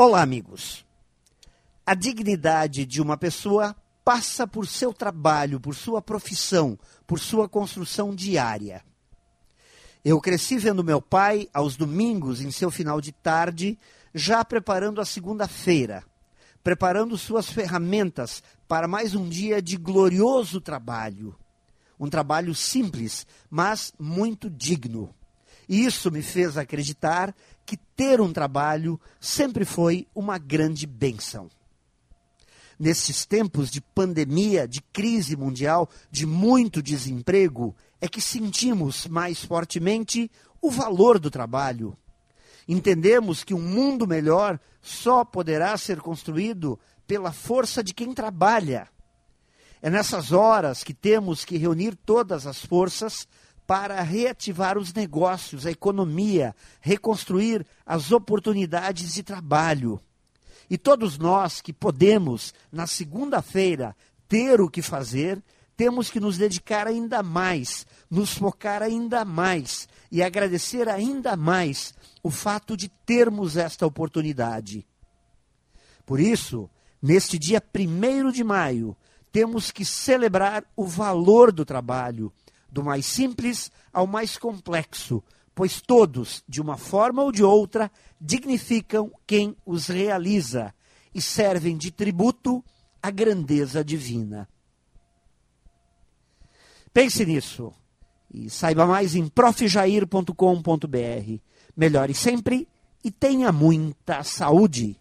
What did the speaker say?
Olá, amigos. A dignidade de uma pessoa passa por seu trabalho, por sua profissão, por sua construção diária. Eu cresci vendo meu pai, aos domingos, em seu final de tarde, já preparando a segunda-feira, preparando suas ferramentas para mais um dia de glorioso trabalho. Um trabalho simples, mas muito digno. E isso me fez acreditar que ter um trabalho sempre foi uma grande benção. Nesses tempos de pandemia, de crise mundial, de muito desemprego, é que sentimos mais fortemente o valor do trabalho. Entendemos que um mundo melhor só poderá ser construído pela força de quem trabalha. É nessas horas que temos que reunir todas as forças para reativar os negócios, a economia, reconstruir as oportunidades de trabalho. E todos nós que podemos, na segunda-feira, ter o que fazer, temos que nos dedicar ainda mais, nos focar ainda mais e agradecer ainda mais o fato de termos esta oportunidade. Por isso, neste dia 1 de maio, temos que celebrar o valor do trabalho, do mais simples ao mais complexo, pois todos, de uma forma ou de outra, dignificam quem os realiza e servem de tributo à grandeza divina. Pense nisso e saiba mais em profjair.com.br. Melhore sempre e tenha muita saúde.